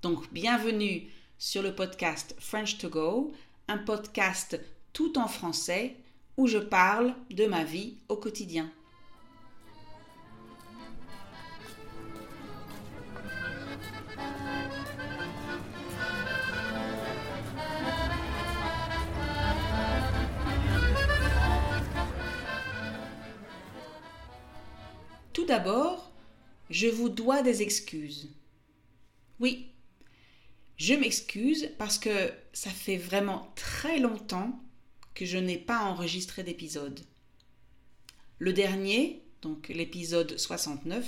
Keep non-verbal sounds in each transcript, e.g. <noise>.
Donc, bienvenue sur le podcast French to Go, un podcast tout en français où je parle de ma vie au quotidien. Tout d'abord, je vous dois des excuses. Oui, je m'excuse parce que ça fait vraiment très longtemps que je n'ai pas enregistré d'épisode. Le dernier, donc l'épisode 69,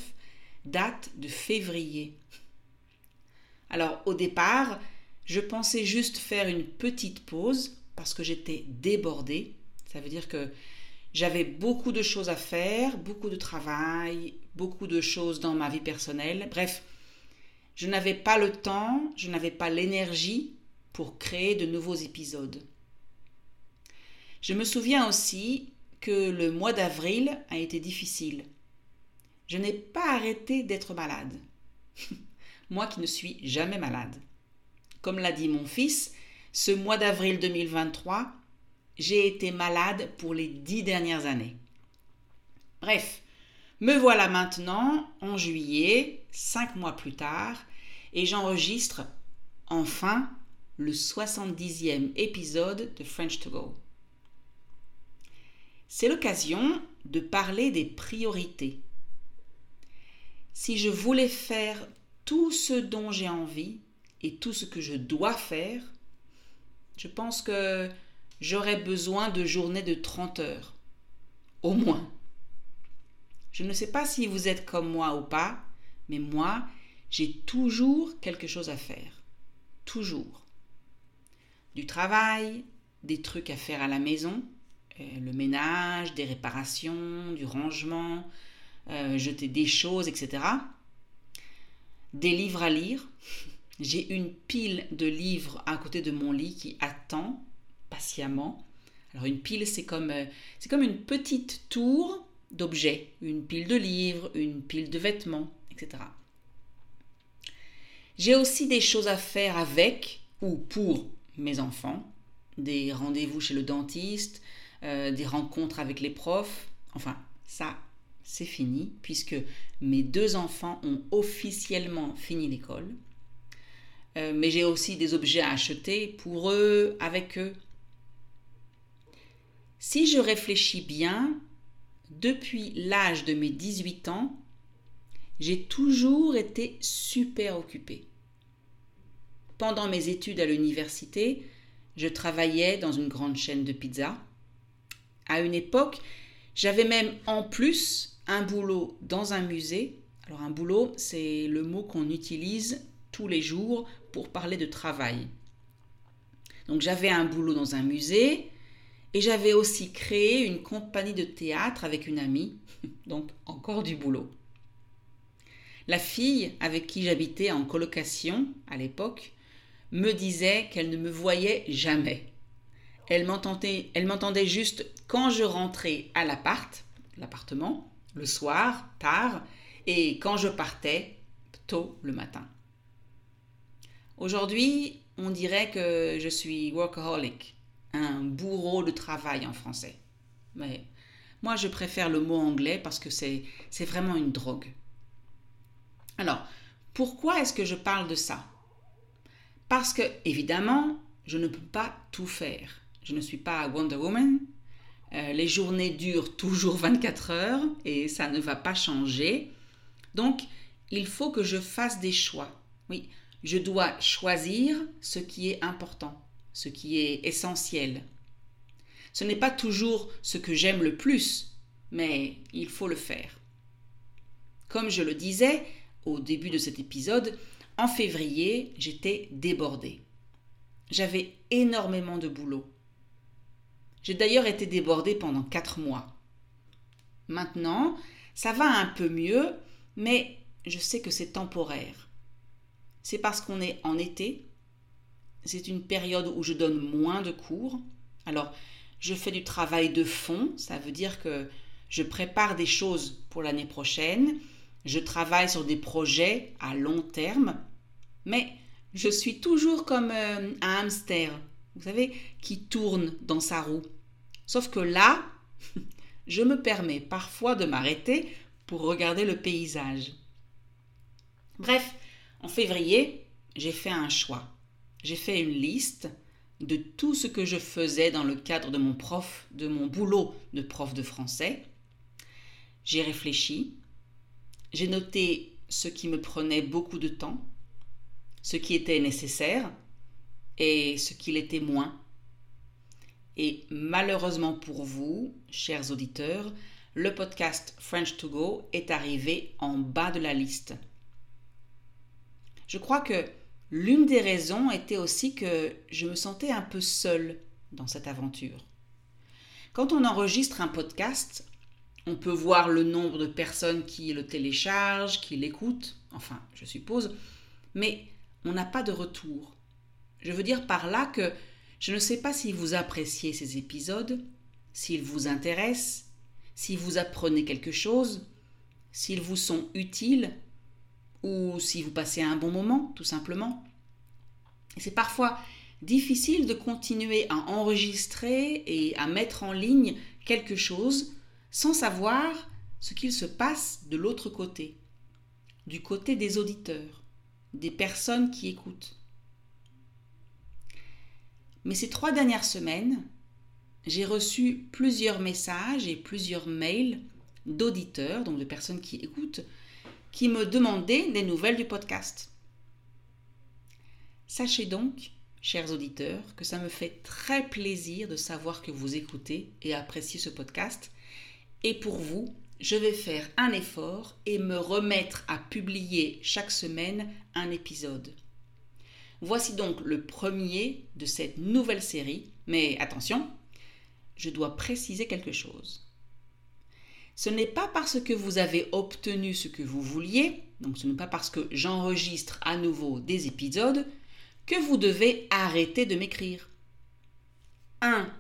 date de février. Alors au départ, je pensais juste faire une petite pause parce que j'étais débordée. Ça veut dire que j'avais beaucoup de choses à faire, beaucoup de travail, beaucoup de choses dans ma vie personnelle. Bref, je n'avais pas le temps, je n'avais pas l'énergie pour créer de nouveaux épisodes. Je me souviens aussi que le mois d'avril a été difficile. Je n'ai pas arrêté d'être malade. <laughs> Moi qui ne suis jamais malade. Comme l'a dit mon fils, ce mois d'avril 2023 j'ai été malade pour les dix dernières années. Bref, me voilà maintenant en juillet, cinq mois plus tard, et j'enregistre enfin le 70e épisode de French to Go. C'est l'occasion de parler des priorités. Si je voulais faire tout ce dont j'ai envie et tout ce que je dois faire, je pense que j'aurais besoin de journées de 30 heures. Au moins. Je ne sais pas si vous êtes comme moi ou pas, mais moi, j'ai toujours quelque chose à faire. Toujours. Du travail, des trucs à faire à la maison, euh, le ménage, des réparations, du rangement, euh, jeter des choses, etc. Des livres à lire. <laughs> J'ai une pile de livres à côté de mon lit qui attend patiemment. Alors une pile, c'est comme, euh, c'est comme une petite tour d'objets, une pile de livres, une pile de vêtements, etc. J'ai aussi des choses à faire avec ou pour mes enfants, des rendez-vous chez le dentiste, euh, des rencontres avec les profs. Enfin, ça, c'est fini puisque mes deux enfants ont officiellement fini l'école. Euh, mais j'ai aussi des objets à acheter pour eux, avec eux, si je réfléchis bien, depuis l'âge de mes 18 ans, j'ai toujours été super occupée. Pendant mes études à l'université, je travaillais dans une grande chaîne de pizza. À une époque, j'avais même en plus un boulot dans un musée. Alors un boulot, c'est le mot qu'on utilise tous les jours pour parler de travail. Donc j'avais un boulot dans un musée, et j'avais aussi créé une compagnie de théâtre avec une amie, <laughs> donc encore du boulot. La fille avec qui j'habitais en colocation à l'époque me disait qu'elle ne me voyait jamais. Elle m'entendait, juste quand je rentrais à l'appart, l'appartement, le soir, tard, et quand je partais, tôt le matin. Aujourd'hui, on dirait que je suis workaholic, un bourreau de travail en français. Mais moi, je préfère le mot anglais parce que c'est vraiment une drogue. Alors, pourquoi est-ce que je parle de ça? Parce que, évidemment, je ne peux pas tout faire. Je ne suis pas Wonder Woman. Euh, les journées durent toujours 24 heures et ça ne va pas changer. Donc, il faut que je fasse des choix. Oui, je dois choisir ce qui est important ce qui est essentiel. Ce n'est pas toujours ce que j'aime le plus, mais il faut le faire. Comme je le disais, au début de cet épisode, en février, j'étais débordée. J'avais énormément de boulot. J'ai d'ailleurs été débordée pendant quatre mois. Maintenant, ça va un peu mieux, mais je sais que c'est temporaire. C'est parce qu'on est en été, c'est une période où je donne moins de cours. Alors, je fais du travail de fond, ça veut dire que je prépare des choses pour l'année prochaine, je travaille sur des projets à long terme, mais je suis toujours comme euh, un hamster, vous savez, qui tourne dans sa roue. Sauf que là, <laughs> je me permets parfois de m'arrêter pour regarder le paysage. Bref, en février, j'ai fait un choix. J'ai fait une liste de tout ce que je faisais dans le cadre de mon prof, de mon boulot de prof de français. J'ai réfléchi, j'ai noté ce qui me prenait beaucoup de temps, ce qui était nécessaire et ce qui l'était moins. Et malheureusement pour vous, chers auditeurs, le podcast French to Go est arrivé en bas de la liste. Je crois que l'une des raisons était aussi que je me sentais un peu seule dans cette aventure. Quand on enregistre un podcast, on peut voir le nombre de personnes qui le téléchargent, qui l'écoutent, enfin, je suppose, mais on n'a pas de retour. Je veux dire par là que je ne sais pas si vous appréciez ces épisodes, s'ils vous intéressent, si vous apprenez quelque chose, s'ils vous sont utiles, ou si vous passez un bon moment, tout simplement. C'est parfois difficile de continuer à enregistrer et à mettre en ligne quelque chose sans savoir ce qu'il se passe de l'autre côté, du côté des auditeurs, des personnes qui écoutent. Mais ces trois dernières semaines, j'ai reçu plusieurs messages et plusieurs mails d'auditeurs, donc de personnes qui écoutent, qui me demandaient des nouvelles du podcast. Sachez donc, chers auditeurs, que ça me fait très plaisir de savoir que vous écoutez et appréciez ce podcast et pour vous, je vais faire un effort et me remettre à publier chaque semaine un épisode. Voici donc le premier de cette nouvelle série, mais attention, je dois préciser quelque chose. Ce n'est pas parce que vous avez obtenu ce que vous vouliez, donc ce n'est pas parce que j'enregistre à nouveau des épisodes, que vous devez arrêter de m'écrire. 1.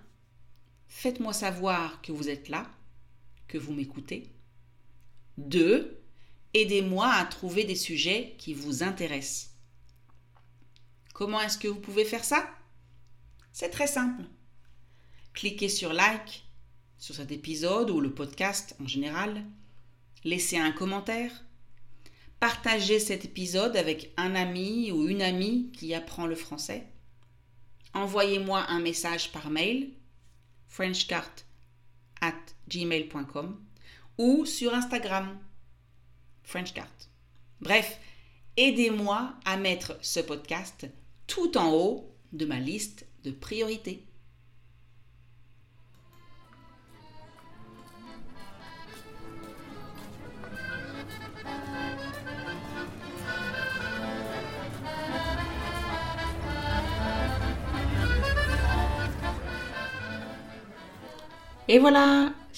Faites-moi savoir que vous êtes là que vous m'écoutez. Deux, aidez-moi à trouver des sujets qui vous intéressent. Comment est-ce que vous pouvez faire ça? C'est très simple. Cliquez sur like sur cet épisode ou le podcast en général. Laissez un commentaire. Partagez cet épisode avec un ami ou une amie qui apprend le français. Envoyez-moi un message par mail frenchcart at gmail.com ou sur Instagram, FrenchCart. Bref, aidez-moi à mettre ce podcast tout en haut de ma liste de priorités. Et voilà,